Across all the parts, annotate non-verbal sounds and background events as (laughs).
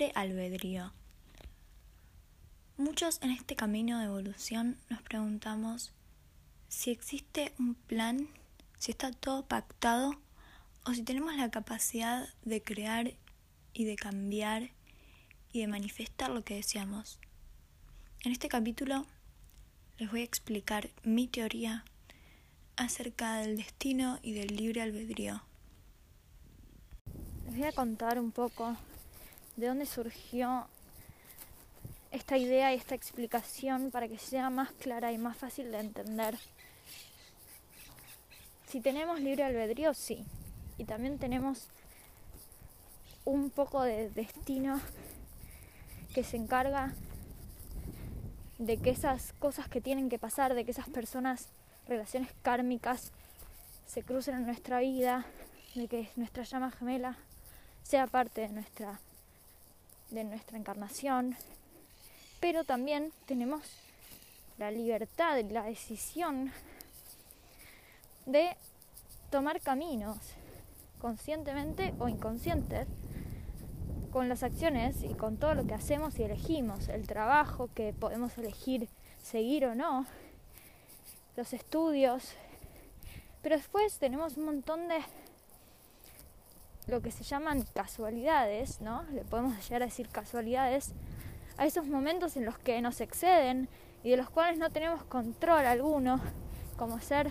libre albedrío. Muchos en este camino de evolución nos preguntamos si existe un plan, si está todo pactado o si tenemos la capacidad de crear y de cambiar y de manifestar lo que deseamos. En este capítulo les voy a explicar mi teoría acerca del destino y del libre albedrío. Les voy a contar un poco de dónde surgió esta idea y esta explicación para que sea más clara y más fácil de entender. Si tenemos libre albedrío, sí. Y también tenemos un poco de destino que se encarga de que esas cosas que tienen que pasar, de que esas personas, relaciones kármicas, se crucen en nuestra vida, de que nuestra llama gemela sea parte de nuestra de nuestra encarnación, pero también tenemos la libertad la decisión de tomar caminos conscientemente o inconscientes con las acciones y con todo lo que hacemos y elegimos, el trabajo que podemos elegir seguir o no, los estudios, pero después tenemos un montón de lo que se llaman casualidades, ¿no? Le podemos llegar a decir casualidades a esos momentos en los que nos exceden y de los cuales no tenemos control alguno, como ser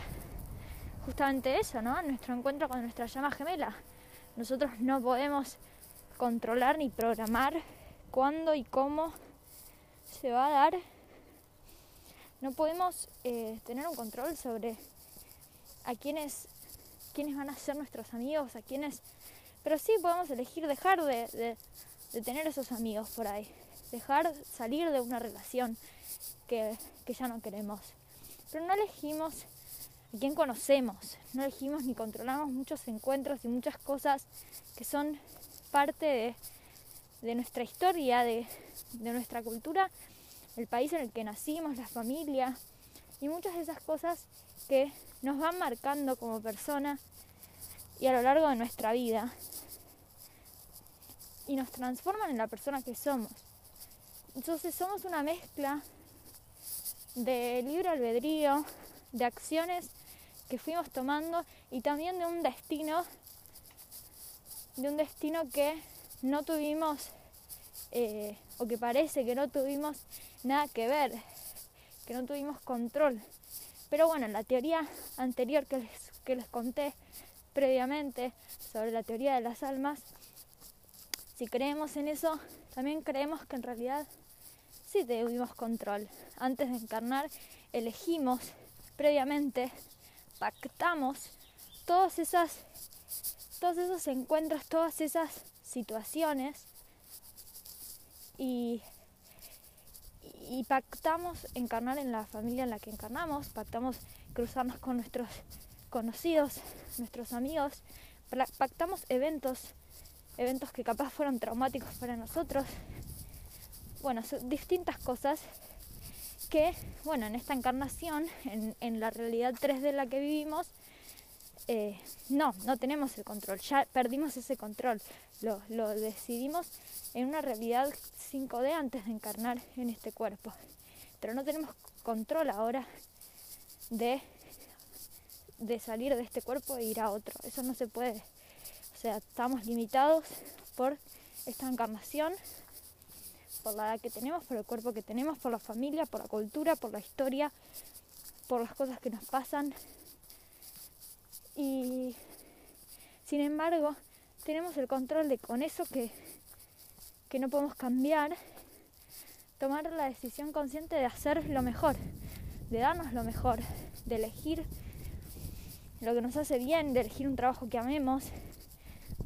justamente eso, ¿no? Nuestro encuentro con nuestra llama gemela. Nosotros no podemos controlar ni programar cuándo y cómo se va a dar. No podemos eh, tener un control sobre a quiénes, quiénes van a ser nuestros amigos, a quiénes pero sí podemos elegir dejar de, tener esos amigos por ahí, dejar salir de una relación que, ya no queremos. Pero no elegimos a quién conocemos, no elegimos ni controlamos muchos encuentros y muchas cosas que son parte de, de nuestra historia, de, de, nuestra cultura, el país en el que nacimos, la familia y muchas de esas cosas que nos van marcando como persona y a lo largo de nuestra vida y nos transforman en la persona que somos. Entonces somos una mezcla de libre albedrío, de acciones que fuimos tomando y también de un destino, de un destino que no tuvimos eh, o que parece que no tuvimos nada que ver, que no tuvimos control. Pero bueno, la teoría anterior que les, que les conté previamente sobre la teoría de las almas, si creemos en eso, también creemos que en realidad sí tuvimos control. Antes de encarnar, elegimos previamente, pactamos todas esas, todos esos encuentros, todas esas situaciones y, y pactamos encarnar en la familia en la que encarnamos, pactamos cruzarnos con nuestros conocidos, nuestros amigos, pactamos eventos, eventos que capaz fueron traumáticos para nosotros. Bueno, distintas cosas que, bueno, en esta encarnación, en, la realidad 3 de la que vivimos, eh, no, no tenemos el control, ya perdimos ese control, lo, lo decidimos en una realidad 5D antes de encarnar en este cuerpo, pero no tenemos control ahora de de salir de este cuerpo e ir a otro. Eso no se puede. O sea, estamos limitados por esta encarnación, por la edad que tenemos, por el cuerpo que tenemos, por la familia, por la cultura, por la historia, por las cosas que nos pasan. Y sin embargo, tenemos el control de con eso que, que no podemos cambiar, tomar la decisión consciente de hacer lo mejor, de darnos lo mejor, de elegir lo que nos hace bien, de elegir un trabajo que amemos,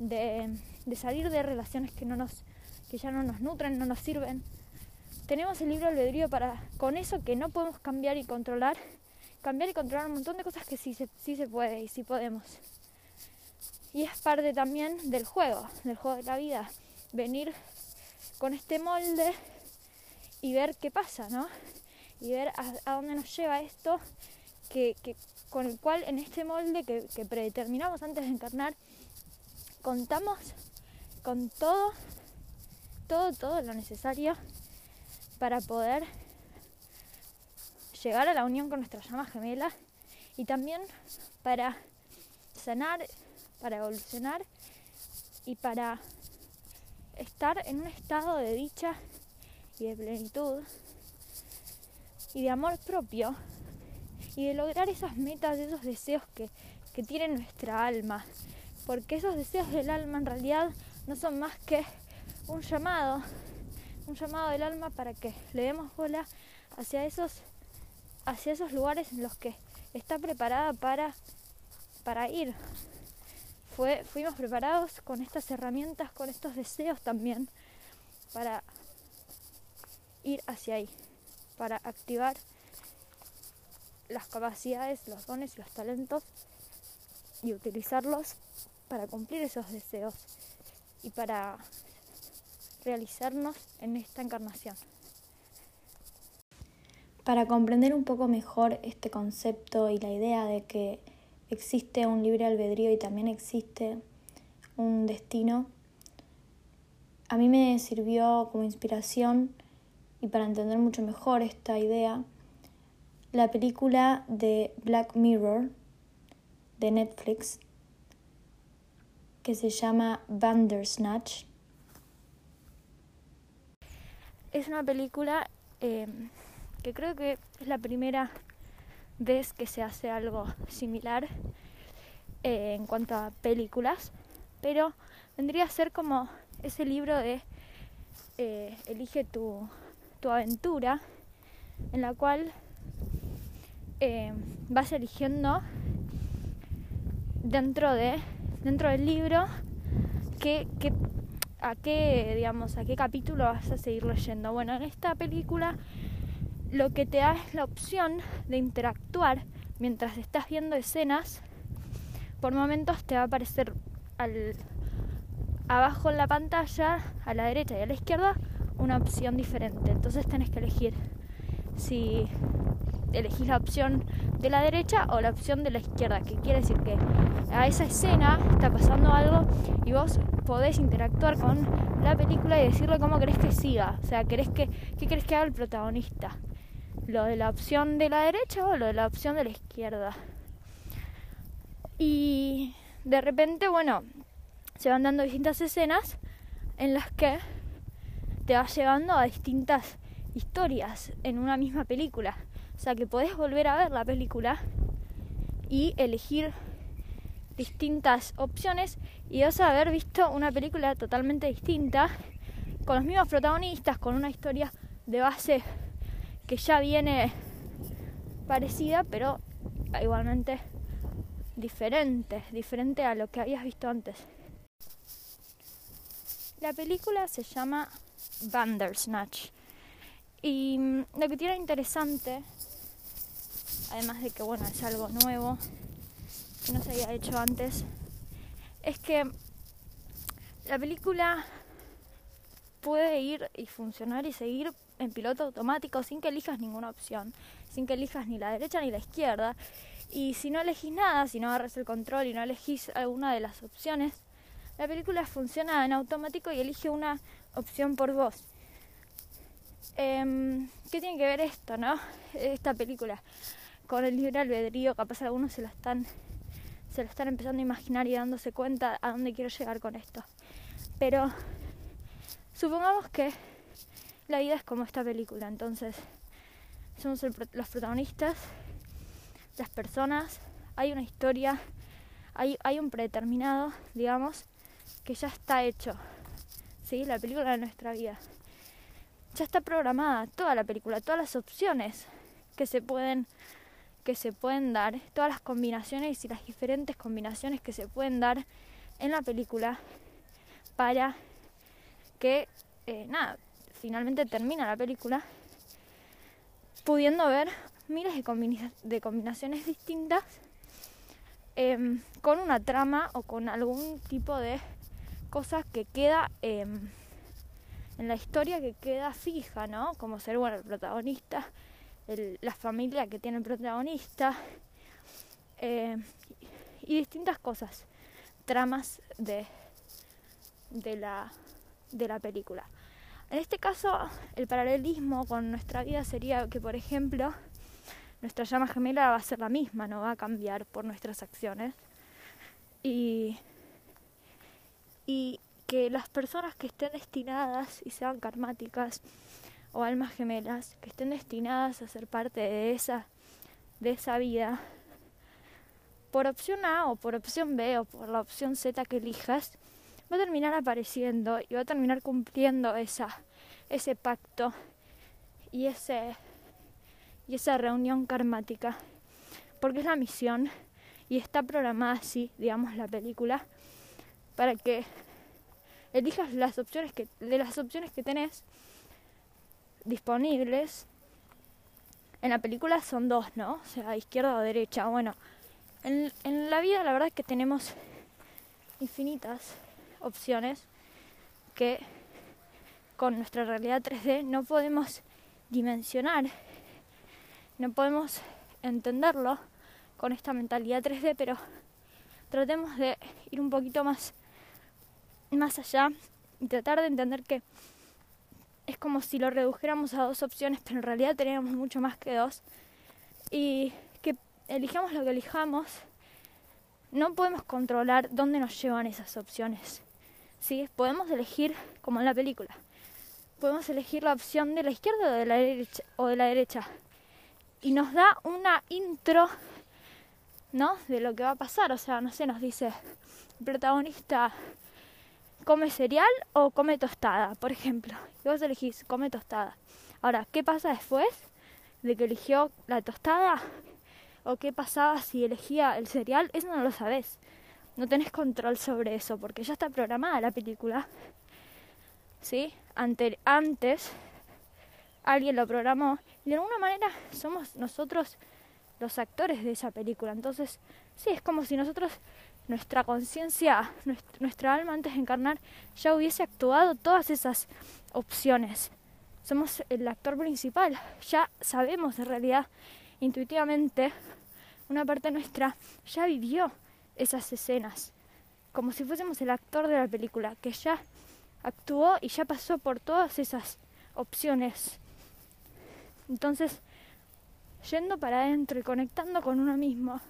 de, salir de relaciones que, no nos, que ya no nos nutren, no nos sirven. Tenemos el libro albedrío para, con eso que no podemos cambiar y controlar, cambiar y controlar un montón de cosas que sí se, sí se puede y sí podemos. Y es parte también del juego, del juego de la vida. Venir con este molde y ver qué pasa, ¿no? Y ver a, dónde nos lleva esto, que, que, con el cual en este molde que, predeterminamos antes de encarnar, contamos con todo todo, todo lo necesario para poder llegar a la unión con nuestra llama gemela y también para sanar, para evolucionar y para estar en un estado de dicha y de plenitud y de amor propio y de lograr esas metas, esos deseos que, que tiene nuestra alma. Porque esos deseos del alma en realidad no son más que un llamado, un llamado del alma para que le demos bola hacia esos, hacia esos lugares en los que está preparada para, para ir. Fue, fuimos preparados con estas herramientas, con estos deseos también, para ir hacia ahí, para activar las capacidades, los dones, los talentos y utilizarlos para cumplir esos deseos y para realizarnos en esta encarnación. Para comprender un poco mejor este concepto y la idea de que existe un libre albedrío y también existe un destino, a mí me sirvió como inspiración y para entender mucho mejor esta idea, la película de Black Mirror de Netflix que se llama Bandersnatch. Es una película eh, que creo que es la primera vez que se hace algo similar eh, en cuanto a películas, pero vendría a ser como ese libro de eh, Elige tu, tu, aventura, en la cual vas eligiendo dentro de dentro del libro qué, a qué digamos a qué capítulo vas a seguir leyendo bueno en esta película lo que te da es la opción de interactuar mientras estás viendo escenas. Por momentos te va a aparecer abajo en la pantalla a la derecha y a la izquierda una opción diferente. Entonces tenés que elegir si elegís la opción de la derecha o la opción de la izquierda, que quiere decir que a esa escena está pasando algo y vos podés interactuar con la película y decirle cómo querés que siga, o sea, querés que, qué querés que haga el protagonista, lo de la opción de la derecha o lo de la opción de la izquierda. Y de repente, bueno, se van dando distintas escenas en las que te vas llevando a distintas historias en una misma película. O sea que podés volver a ver la película y elegir distintas opciones y vas a haber visto una película totalmente distinta, con los mismos protagonistas, con una historia de base que ya viene parecida, pero igualmente diferente, diferente a lo que habías visto antes. La película se llama Bandersnatch y mm, lo que tiene interesante, además de que bueno, es algo nuevo, que no se había hecho antes, es que la película puede ir y funcionar y seguir en piloto automático sin que elijas ninguna opción, sin que elijas ni la derecha ni la izquierda. Y si no elegís nada, si no agarras el control y no elegís alguna de las opciones, la película funciona en automático y elige una opción por vos. Eh, ¿Qué tiene que ver esto, no? Esta película con el libre albedrío, capaz algunos se lo están se lo están empezando a imaginar y dándose cuenta a dónde quiero llegar con esto. Pero supongamos que la vida es como esta película, entonces somos los protagonistas, las personas, hay una historia, hay, hay un predeterminado, digamos, que ya está hecho. ¿Sí? La película de nuestra vida ya está programada toda la película, todas las opciones que se pueden que se pueden dar, todas las combinaciones y las diferentes combinaciones que se pueden dar en la película para que eh, nada, finalmente termina la película pudiendo ver miles de, de combinaciones distintas em, con una trama o con algún tipo de cosas que queda eh, en la historia que queda fija, ¿no? Como ser, bueno, el protagonista, la familia que tiene el protagonista eh, y distintas cosas, tramas de, de, la, de la película. En este caso, el paralelismo con nuestra vida sería que, por ejemplo, nuestra llama gemela va a ser la misma, no va a cambiar por nuestras acciones. Y, y que las personas que estén destinadas y sean karmáticas o almas gemelas, que estén destinadas a ser parte de esa, de esa vida, por opción A o por opción B o por la opción Z que elijas, va a terminar apareciendo y va a terminar cumpliendo esa, ese pacto y ese y esa reunión karmática. Porque es la misión y está programada así digamos la película para que elijas las opciones que de las opciones que tenés disponibles. En la película son dos no o sea izquierda o derecha. Bueno en, en la vida la verdad es que tenemos infinitas opciones que con nuestra realidad 3D no podemos dimensionar, no podemos entenderlo con esta mentalidad 3D, pero tratemos de ir un poquito más, más allá y tratar de entender que es como si lo redujéramos a dos opciones, pero en realidad tenemos mucho más que dos. Y que elijamos lo que elijamos, no podemos controlar dónde nos llevan esas opciones. ¿sí? Podemos elegir, como en la película, podemos elegir la opción de la izquierda o de la derecha. O de la derecha. Y nos da una intro, ¿no? De lo que va a pasar. O sea, no sé, nos dice, protagonista come cereal o come tostada, por ejemplo. (laughs) Y vos elegís, come tostada. Ahora, ¿qué pasa después de que eligió la tostada? ¿O qué pasaba si elegía el cereal? Eso no lo sabes no tenés control sobre eso porque ya está programada la película. ¿Sí? Ante, antes alguien lo programó y de alguna manera somos nosotros los actores de esa película. Entonces, sí, es como si nosotros, nuestra conciencia, nuestra, alma antes de encarnar, ya hubiese actuado todas esas opciones. Somos el actor principal, ya sabemos en realidad, intuitivamente, una parte nuestra ya vivió esas escenas, como si fuésemos el actor de la película, que ya actuó y ya pasó por todas esas opciones. Entonces, yendo para adentro y conectando con uno mismo,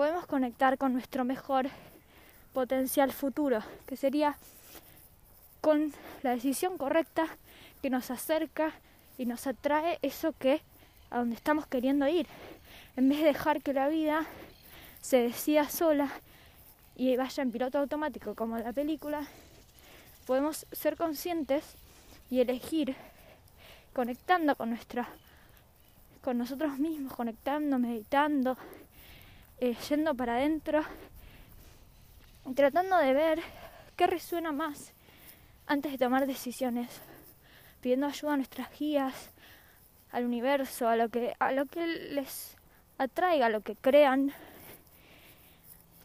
podemos conectar con nuestro mejor potencial futuro, que sería con la decisión correcta que nos acerca y nos atrae eso que a donde estamos queriendo ir, en vez de dejar que la vida se decía sola y vaya en piloto automático como en la película, podemos ser conscientes y elegir conectando con nuestra con nosotros mismos, conectando, meditando, eh, yendo para adentro, tratando de ver qué resuena más antes de tomar decisiones, pidiendo ayuda a nuestras guías, al universo, a lo que a lo que les atraiga, a lo que crean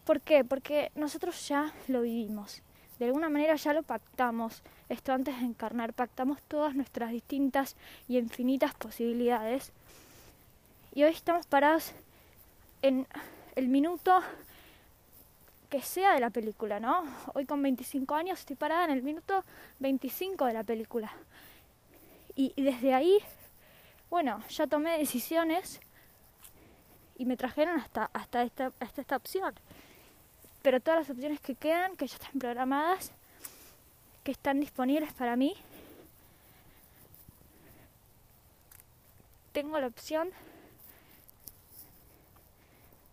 ¿Por qué? Porque nosotros ya lo vivimos. De alguna manera ya lo pactamos. Esto antes de encarnar, pactamos todas nuestras distintas y infinitas posibilidades. Y hoy estamos parados en el minuto que sea de la película, ¿no? Hoy con 25 años estoy parada en el minuto 25 de la película. Y, desde ahí, bueno, ya tomé decisiones y me trajeron hasta, hasta, esta, hasta esta opción pero todas las opciones que quedan, que ya están programadas, que están disponibles para mí, tengo la opción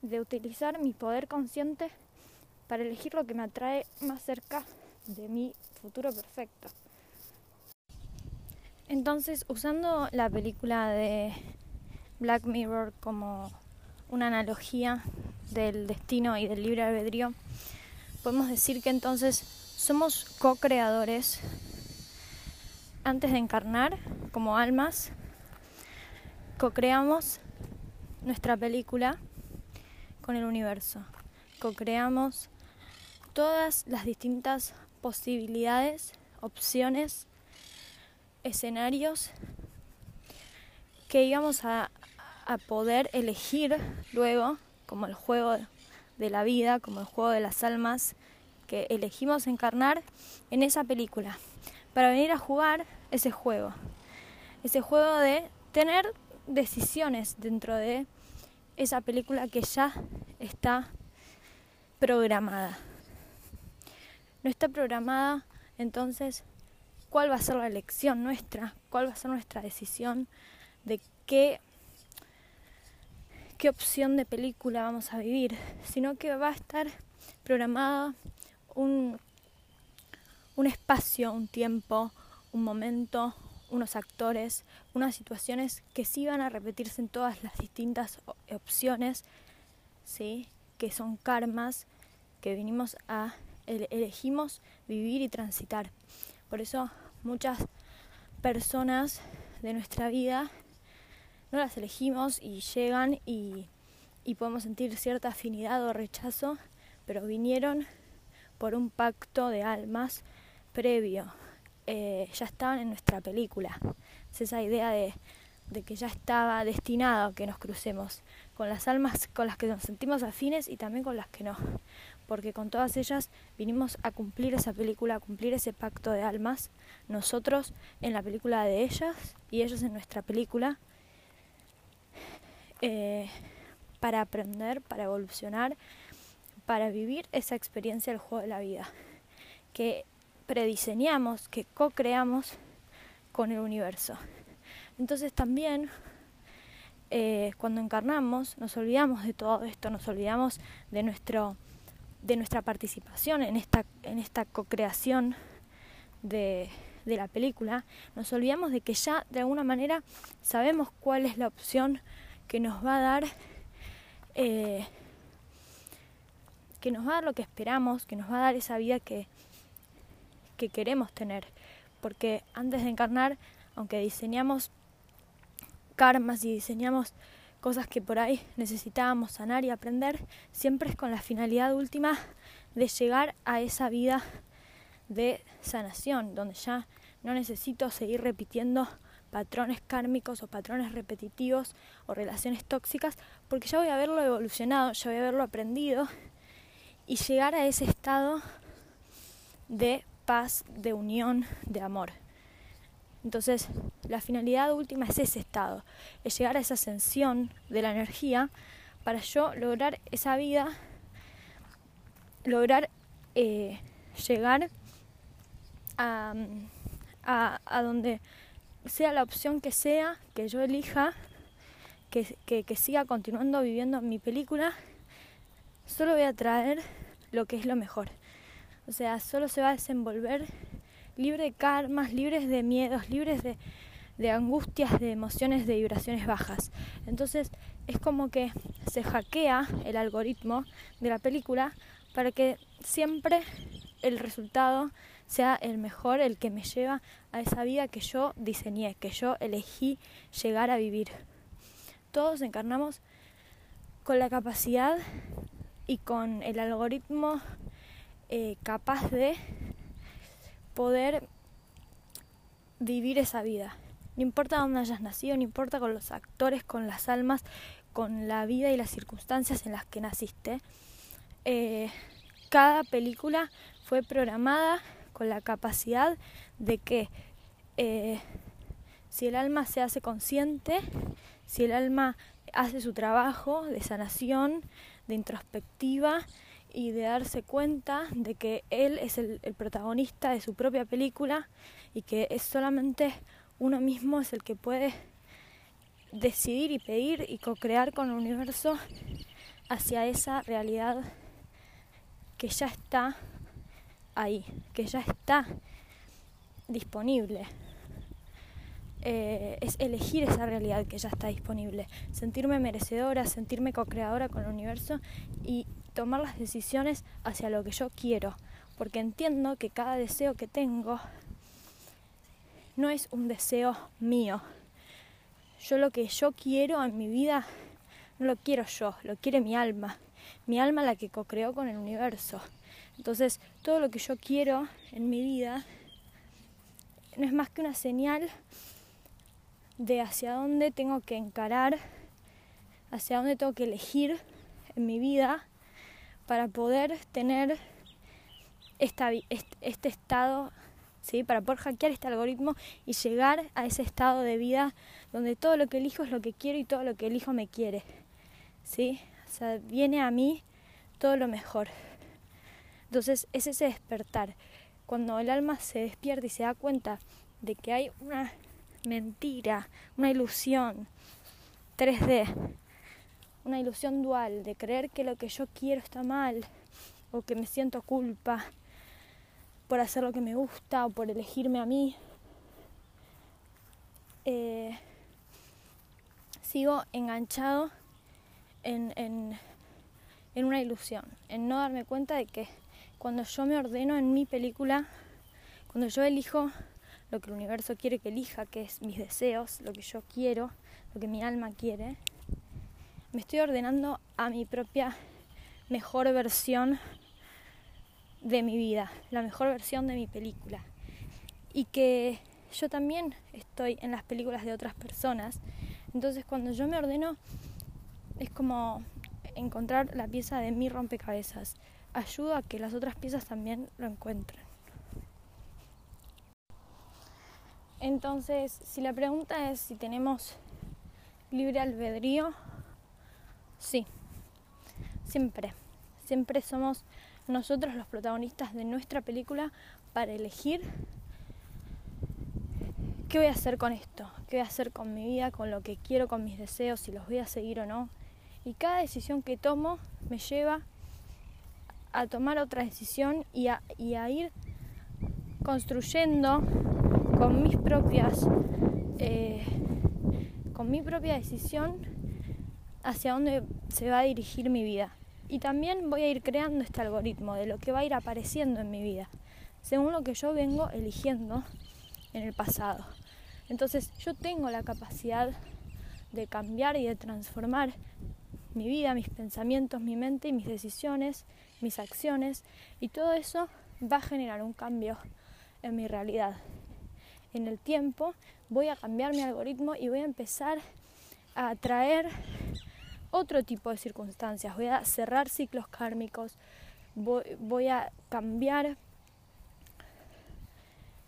de utilizar mi poder consciente para elegir lo que me atrae más cerca de mi futuro perfecto. Entonces, usando la película de Black Mirror como una analogía del destino y del libre albedrío, podemos decir que entonces somos co-creadores antes de encarnar como almas, co-creamos nuestra película con el universo, co-creamos todas las distintas posibilidades, opciones, escenarios que íbamos a, a poder elegir luego como el juego de la vida, como el juego de las almas que elegimos encarnar en esa película. para venir a jugar ese juego. Ese juego de tener decisiones dentro de esa película que ya está programada. No está programada, entonces, ¿cuál va a ser la elección nuestra? ¿Cuál va a ser nuestra decisión de qué, qué opción de película vamos a vivir? Sino que va a estar programada un, un espacio, un tiempo, un momento, unos actores, unas situaciones que sí van a repetirse en todas las distintas opciones, ¿sí? que son karmas que vinimos a elegimos vivir y transitar. Por eso muchas personas de nuestra vida no las elegimos y llegan y, y podemos sentir cierta afinidad o rechazo, pero vinieron por un pacto de almas previo, eh, ya estaban en nuestra película. Es esa idea de, que ya estaba destinado que nos crucemos con las almas con las que nos sentimos afines y también con las que no. Porque con todas ellas vinimos a cumplir esa película, a cumplir ese pacto de almas. Nosotros en la película de ellas y ellos en nuestra película. Eh, para aprender, para evolucionar, para vivir esa experiencia del juego de la vida. Que prediseñamos, que co-creamos con el universo. Entonces también eh, cuando encarnamos nos olvidamos de todo esto, nos olvidamos de nuestro de nuestra participación en esta en esta co-creación de, de la película, nos olvidamos de que ya de alguna manera sabemos cuál es la opción que nos va a dar eh, que nos va a dar lo que esperamos, que nos va a dar esa vida que, que queremos tener. Porque antes de encarnar, aunque diseñamos karmas y diseñamos cosas que por ahí necesitábamos sanar y aprender, siempre es con la finalidad última de llegar a esa vida de sanación, donde ya no necesito seguir repitiendo patrones kármicos o patrones repetitivos o relaciones tóxicas, porque ya voy a haberlo evolucionado, ya voy a haberlo aprendido y llegar a ese estado de de unión, de amor. Entonces, la finalidad última es ese estado, es llegar a esa ascensión de la energía para yo lograr esa vida, lograr eh, llegar a, donde sea la opción que sea, que yo elija, que, que siga continuando viviendo mi película, solo voy a traer lo que es lo mejor. O sea, solo se va a desenvolver libre de karmas, libres de miedos, libres de, de angustias, de emociones, de vibraciones bajas. Entonces es como que se hackea el algoritmo de la película para que siempre el resultado sea el mejor, el que me lleva a esa vida que yo diseñé, que yo elegí llegar a vivir. Todos encarnamos con la capacidad y con el algoritmo eh, capaz de poder vivir esa vida. No importa dónde hayas nacido, no importa con los actores, con las almas, con la vida y las circunstancias en las que naciste. Eh, cada película fue programada con la capacidad de que eh, si el alma se hace consciente, si el alma hace su trabajo de sanación, de introspectiva, y de darse cuenta de que él es el, protagonista de su propia película y que es solamente uno mismo es el que puede decidir y pedir y co-crear con el universo hacia esa realidad que ya está ahí, que ya está disponible. Eh, es elegir esa realidad que ya está disponible, sentirme merecedora, sentirme co-creadora con el universo y tomar las decisiones hacia lo que yo quiero, porque entiendo que cada deseo que tengo no es un deseo mío. Yo lo que yo quiero en mi vida no lo quiero yo, lo quiere mi alma, mi alma la que co-creó con el universo. Entonces, todo lo que yo quiero en mi vida no es más que una señal de hacia dónde tengo que encarar, hacia dónde tengo que elegir en mi vida para poder tener este estado ¿sí? Para poder hackear este algoritmo y llegar a ese estado de vida donde todo lo que elijo es lo que quiero y todo lo que elijo me quiere, ¿sí? O sea, viene a mí todo lo mejor. Entonces es ese despertar. Cuando el alma se despierta y se da cuenta de que hay una mentira, una ilusión 3D, una ilusión dual de creer que lo que yo quiero está mal o que me siento culpa por hacer lo que me gusta o por elegirme a mí. Eh, sigo enganchado en, en, en una ilusión, en no darme cuenta de que cuando yo me ordeno en mi película, cuando yo elijo lo que el universo quiere que elija, que es mis deseos, lo que yo quiero, lo que mi alma quiere, me estoy ordenando a mi propia mejor versión de mi vida, la mejor versión de mi película. Y que yo también estoy en las películas de otras personas. Entonces cuando yo me ordeno es como encontrar la pieza de mi rompecabezas. Ayuda a que las otras piezas también lo encuentren. Entonces, si la pregunta es si tenemos libre albedrío, sí, siempre, siempre somos nosotros los protagonistas de nuestra película para elegir qué voy a hacer con esto, qué voy a hacer con mi vida, con lo que quiero, con mis deseos, si los voy a seguir o no. Y cada decisión que tomo me lleva a tomar otra decisión y a, ir construyendo con mis propias eh, con mi propia decisión hacia dónde se va a dirigir mi vida. Y también voy a ir creando este algoritmo de lo que va a ir apareciendo en mi vida, según lo que yo vengo eligiendo en el pasado. Entonces yo tengo la capacidad de cambiar y de transformar mi vida, mis pensamientos, mi mente y mis decisiones, mis acciones, y todo eso va a generar un cambio en mi realidad. En el tiempo voy a cambiar mi algoritmo y voy a empezar a atraer otro tipo de circunstancias, voy a cerrar ciclos kármicos, voy, a cambiar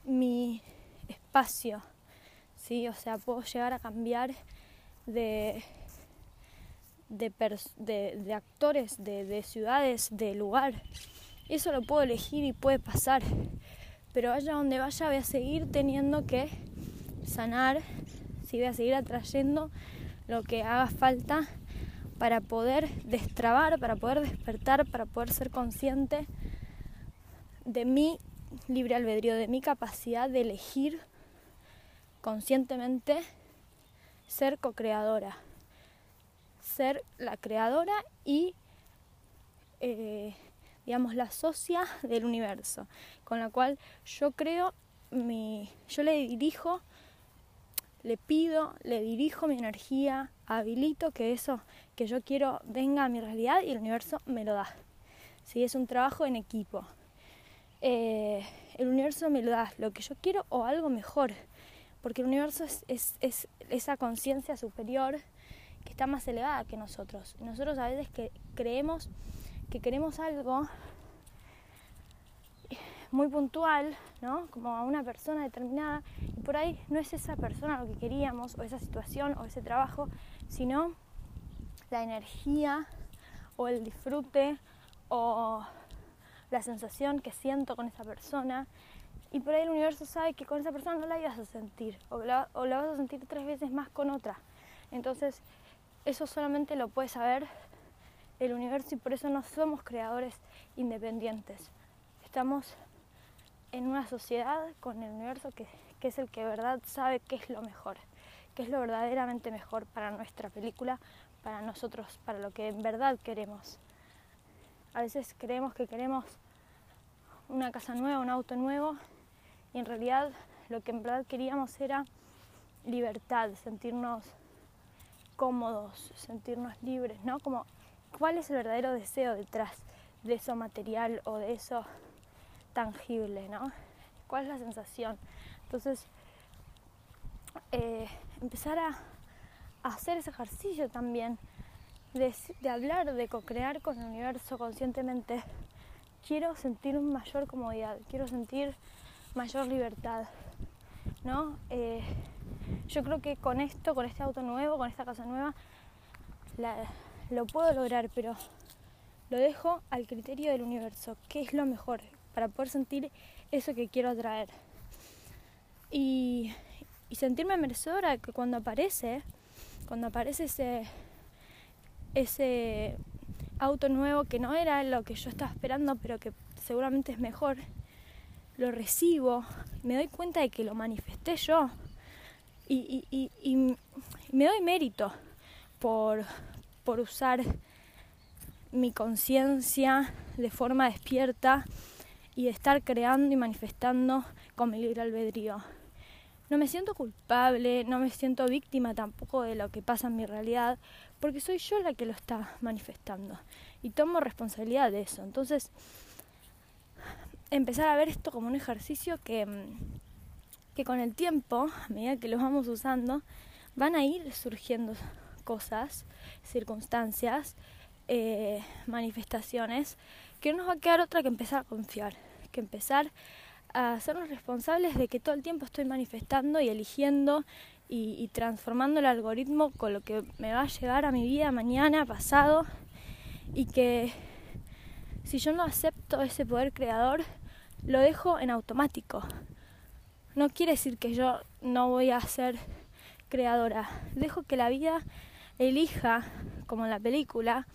mi espacio, ¿sí? O sea, puedo llegar a cambiar de, de, actores, de, de, ciudades, de lugar. Eso lo puedo elegir y puede pasar. Pero allá donde vaya voy a seguir teniendo que sanar, voy a seguir atrayendo lo que haga falta para poder destrabar, para poder despertar, para poder ser consciente de mi libre albedrío, de mi capacidad de elegir conscientemente ser co-creadora, ser la creadora y, eh, digamos, la socia del universo, con la cual yo creo, mi, yo le dirijo le pido, le dirijo mi energía, habilito que eso que yo quiero venga a mi realidad y el universo me lo da. Si es un trabajo en equipo. Eh, el universo me lo da lo que yo quiero o algo mejor, porque el universo es, es esa conciencia superior que está más elevada que nosotros. Nosotros a veces que creemos que queremos algo muy puntual, ¿no? Como a una persona determinada, y por ahí no es esa persona lo que queríamos, o esa situación, o ese trabajo, sino la energía, o el disfrute, o la sensación que siento con esa persona. Y por ahí el universo sabe que con esa persona no la ibas a sentir, o la, o la vas a sentir tres veces más con otra. Entonces, eso solamente lo puede saber el universo y por eso no somos creadores independientes. Estamos en una sociedad con el universo que, es el que de verdad sabe qué es lo mejor, qué es lo verdaderamente mejor para nuestra película, para nosotros, para lo que en verdad queremos. A veces creemos que queremos una casa nueva, un auto nuevo, y en realidad lo que en verdad queríamos era libertad, sentirnos cómodos, sentirnos libres, ¿no? Como cuál es el verdadero deseo detrás de eso material o de eso tangible, ¿no? ¿Cuál es la sensación? Entonces, eh, empezar a, hacer ese ejercicio también de, hablar, de co-crear con el universo conscientemente. Quiero sentir mayor comodidad, quiero sentir mayor libertad, ¿no? Eh, yo creo que con esto, con este auto nuevo, con esta casa nueva, lo puedo lograr, pero lo dejo al criterio del universo, qué es lo mejor para poder sentir eso que quiero atraer. Y, sentirme merecedora que cuando aparece, cuando aparece ese, ese auto nuevo que no era lo que yo estaba esperando, pero que seguramente es mejor, lo recibo, me doy cuenta de que lo manifesté yo y, y, y, me doy mérito por, por usar mi conciencia de forma despierta y de estar creando y manifestando con mi libre albedrío. No me siento culpable, no me siento víctima tampoco de lo que pasa en mi realidad, porque soy yo la que lo está manifestando y tomo responsabilidad de eso. Entonces, empezar a ver esto como un ejercicio que, que con el tiempo, a medida que lo vamos usando, van a ir surgiendo cosas, circunstancias, eh, manifestaciones, que no nos va a quedar otra que empezar a confiar, que empezar a hacernos responsables de que todo el tiempo estoy manifestando y eligiendo y, transformando el algoritmo con lo que me va a llegar a mi vida mañana, pasado, y que si yo no acepto ese poder creador, lo dejo en automático. No quiere decir que yo no voy a ser creadora. Dejo que la vida elija, como en la película,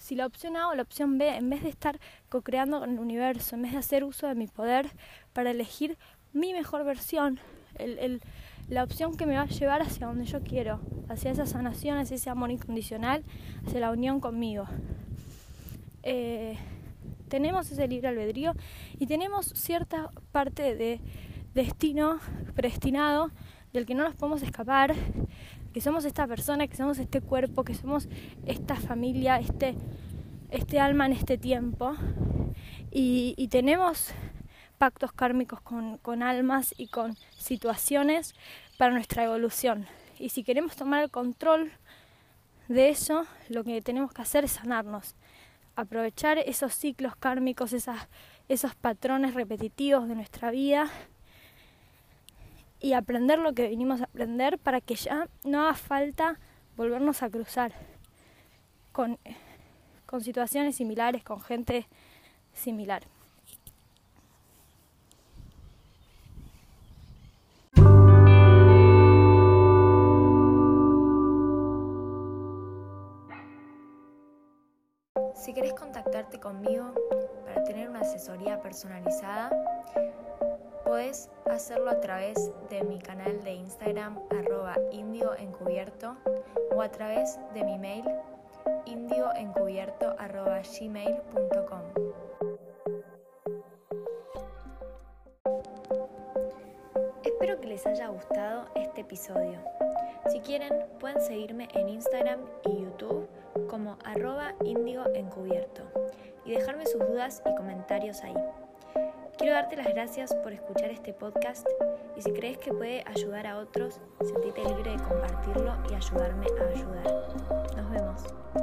si la opción A o la opción B, en vez de estar co-creando con el universo, en vez de hacer uso de mi poder para elegir mi mejor versión, el, la opción que me va a llevar hacia donde yo quiero, hacia esa sanación, hacia ese amor incondicional, hacia la unión conmigo. Eh, tenemos ese libre albedrío y tenemos cierta parte de destino predestinado del que no nos podemos escapar, que somos esta persona, que somos este cuerpo, que somos esta familia, este, este alma en este tiempo. Y, tenemos pactos kármicos con, con almas y con situaciones para nuestra evolución. Y si queremos tomar el control de eso, lo que tenemos que hacer es sanarnos, aprovechar esos ciclos kármicos, esos patrones repetitivos de nuestra vida y aprender lo que vinimos a aprender para que ya no haga falta volvernos a cruzar con, con situaciones similares, con gente similar. Si querés contactarte conmigo para tener una asesoría personalizada, Puedes hacerlo a través de mi canal de Instagram arroba indioencubierto o a través de mi mail indioencubierto arroba. Espero que les haya gustado este episodio. Si quieren, pueden seguirme en Instagram y YouTube como arroba indioencubierto y dejarme sus dudas y comentarios ahí. Quiero darte las gracias por escuchar este podcast y si crees que puede ayudar a otros, sentite libre de compartirlo y ayudarme a ayudar. Nos vemos.